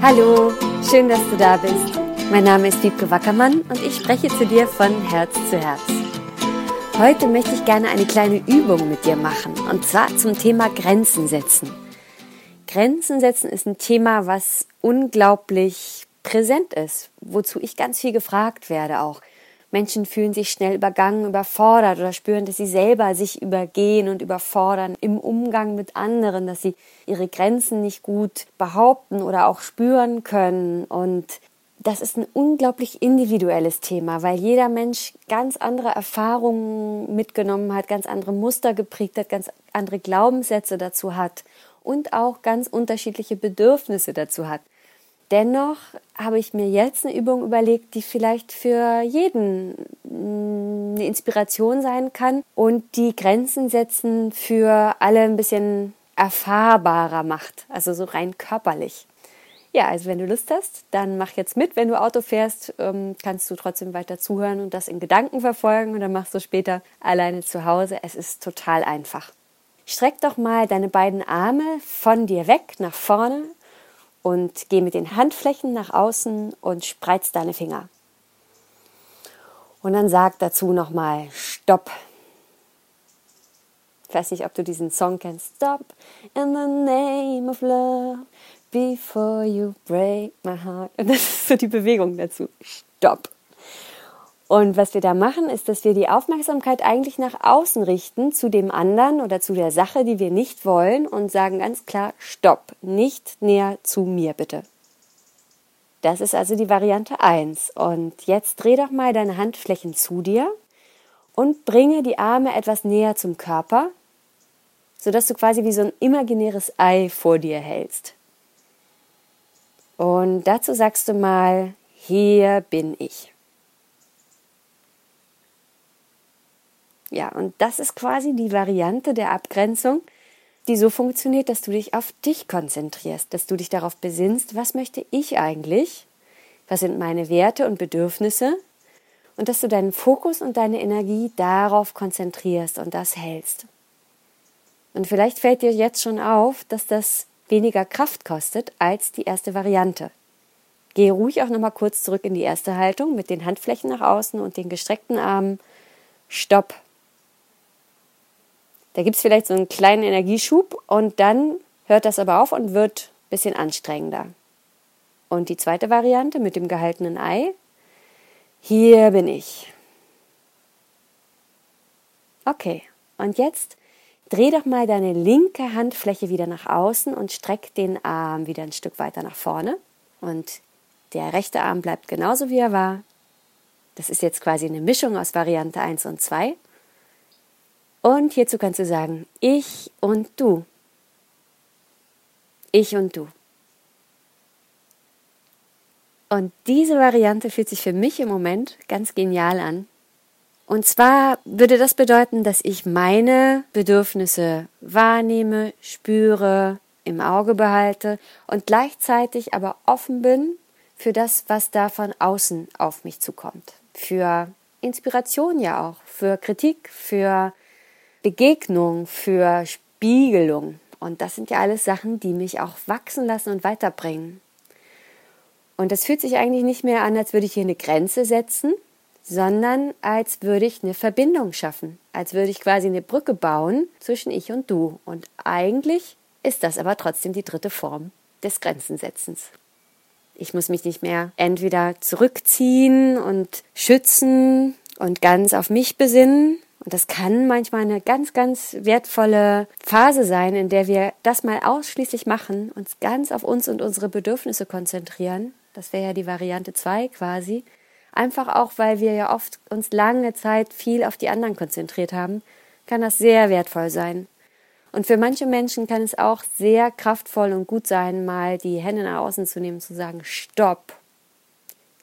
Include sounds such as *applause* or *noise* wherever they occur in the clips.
Hallo, schön, dass du da bist. Mein Name ist Wiebke Wackermann und ich spreche zu dir von Herz zu Herz. Heute möchte ich gerne eine kleine Übung mit dir machen und zwar zum Thema Grenzen setzen. Grenzen setzen ist ein Thema, was unglaublich präsent ist, wozu ich ganz viel gefragt werde auch. Menschen fühlen sich schnell übergangen, überfordert oder spüren, dass sie selber sich übergehen und überfordern im Umgang mit anderen, dass sie ihre Grenzen nicht gut behaupten oder auch spüren können. Und das ist ein unglaublich individuelles Thema, weil jeder Mensch ganz andere Erfahrungen mitgenommen hat, ganz andere Muster geprägt hat, ganz andere Glaubenssätze dazu hat und auch ganz unterschiedliche Bedürfnisse dazu hat. Dennoch habe ich mir jetzt eine Übung überlegt, die vielleicht für jeden mm, eine Inspiration sein kann und die Grenzen setzen für alle ein bisschen erfahrbarer macht, also so rein körperlich. Ja, also wenn du Lust hast, dann mach jetzt mit. Wenn du Auto fährst, ähm, kannst du trotzdem weiter zuhören und das in Gedanken verfolgen und dann machst du später alleine zu Hause. Es ist total einfach. Streck doch mal deine beiden Arme von dir weg nach vorne und geh mit den Handflächen nach außen und spreiz deine Finger. Und dann sag dazu nochmal Stopp. Ich weiß nicht, ob du diesen Song kennst. Stop in the name of love before you break my heart. Und *laughs* das ist so die Bewegung dazu. Stopp. Und was wir da machen, ist, dass wir die Aufmerksamkeit eigentlich nach außen richten, zu dem anderen oder zu der Sache, die wir nicht wollen und sagen ganz klar, stopp, nicht näher zu mir bitte. Das ist also die Variante 1. Und jetzt dreh doch mal deine Handflächen zu dir und bringe die Arme etwas näher zum Körper, sodass du quasi wie so ein imaginäres Ei vor dir hältst. Und dazu sagst du mal, hier bin ich. Ja, und das ist quasi die Variante der Abgrenzung, die so funktioniert, dass du dich auf dich konzentrierst, dass du dich darauf besinnst, was möchte ich eigentlich, was sind meine Werte und Bedürfnisse und dass du deinen Fokus und deine Energie darauf konzentrierst und das hältst. Und vielleicht fällt dir jetzt schon auf, dass das weniger Kraft kostet als die erste Variante. Gehe ruhig auch nochmal kurz zurück in die erste Haltung mit den Handflächen nach außen und den gestreckten Armen. Stopp. Da gibt es vielleicht so einen kleinen Energieschub und dann hört das aber auf und wird ein bisschen anstrengender. Und die zweite Variante mit dem gehaltenen Ei. Hier bin ich. Okay, und jetzt dreh doch mal deine linke Handfläche wieder nach außen und streck den Arm wieder ein Stück weiter nach vorne. Und der rechte Arm bleibt genauso wie er war. Das ist jetzt quasi eine Mischung aus Variante 1 und 2. Und hierzu kannst du sagen, ich und du. Ich und du. Und diese Variante fühlt sich für mich im Moment ganz genial an. Und zwar würde das bedeuten, dass ich meine Bedürfnisse wahrnehme, spüre, im Auge behalte und gleichzeitig aber offen bin für das, was da von außen auf mich zukommt. Für Inspiration ja auch, für Kritik, für Begegnung, für Spiegelung. Und das sind ja alles Sachen, die mich auch wachsen lassen und weiterbringen. Und das fühlt sich eigentlich nicht mehr an, als würde ich hier eine Grenze setzen, sondern als würde ich eine Verbindung schaffen, als würde ich quasi eine Brücke bauen zwischen ich und du. Und eigentlich ist das aber trotzdem die dritte Form des Grenzensetzens. Ich muss mich nicht mehr entweder zurückziehen und schützen und ganz auf mich besinnen, und das kann manchmal eine ganz, ganz wertvolle Phase sein, in der wir das mal ausschließlich machen, uns ganz auf uns und unsere Bedürfnisse konzentrieren. Das wäre ja die Variante 2 quasi. Einfach auch, weil wir ja oft uns lange Zeit viel auf die anderen konzentriert haben, kann das sehr wertvoll sein. Und für manche Menschen kann es auch sehr kraftvoll und gut sein, mal die Hände nach außen zu nehmen, zu sagen, stopp,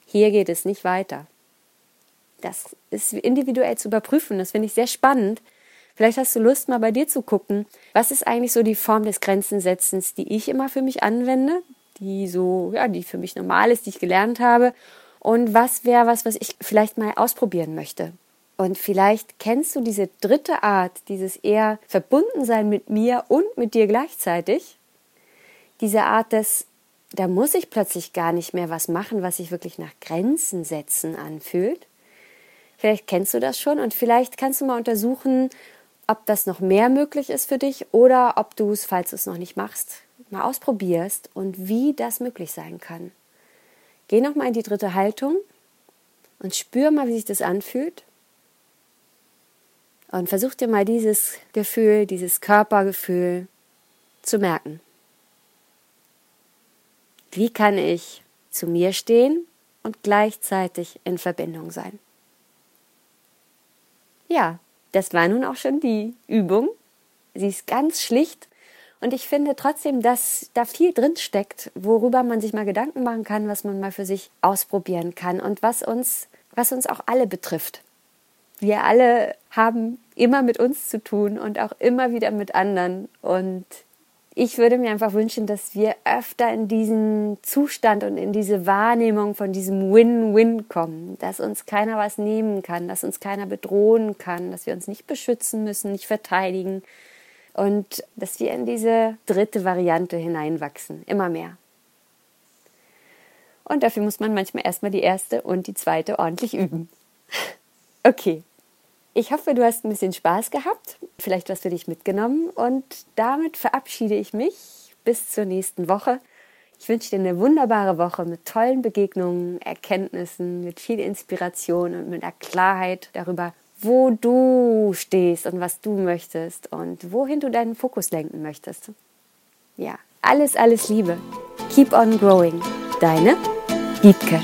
hier geht es nicht weiter das ist individuell zu überprüfen. Das finde ich sehr spannend. Vielleicht hast du Lust, mal bei dir zu gucken, was ist eigentlich so die Form des Grenzensetzens, die ich immer für mich anwende, die so, ja, die für mich normal ist, die ich gelernt habe. Und was wäre was, was ich vielleicht mal ausprobieren möchte? Und vielleicht kennst du diese dritte Art, dieses eher verbunden sein mit mir und mit dir gleichzeitig. Diese Art des da muss ich plötzlich gar nicht mehr was machen, was sich wirklich nach Grenzen setzen anfühlt. Vielleicht kennst du das schon und vielleicht kannst du mal untersuchen, ob das noch mehr möglich ist für dich oder ob du es, falls du es noch nicht machst, mal ausprobierst und wie das möglich sein kann. Geh nochmal in die dritte Haltung und spür mal, wie sich das anfühlt. Und versuch dir mal dieses Gefühl, dieses Körpergefühl zu merken. Wie kann ich zu mir stehen und gleichzeitig in Verbindung sein? Ja, das war nun auch schon die Übung. Sie ist ganz schlicht und ich finde trotzdem, dass da viel drin steckt, worüber man sich mal Gedanken machen kann, was man mal für sich ausprobieren kann und was uns, was uns auch alle betrifft. Wir alle haben immer mit uns zu tun und auch immer wieder mit anderen. Und ich würde mir einfach wünschen, dass wir öfter in diesen Zustand und in diese Wahrnehmung von diesem Win-Win kommen, dass uns keiner was nehmen kann, dass uns keiner bedrohen kann, dass wir uns nicht beschützen müssen, nicht verteidigen, und dass wir in diese dritte Variante hineinwachsen, immer mehr. Und dafür muss man manchmal erstmal die erste und die zweite ordentlich üben. *laughs* Okay. Ich hoffe, du hast ein bisschen Spaß gehabt, vielleicht was für dich mitgenommen und damit verabschiede ich mich bis zur nächsten Woche. Ich wünsche dir eine wunderbare Woche mit tollen Begegnungen, Erkenntnissen, mit viel Inspiration und mit der Klarheit darüber, wo du stehst und was du möchtest und wohin du deinen Fokus lenken möchtest. Ja, alles, alles Liebe. Keep on growing. Deine Wiebke.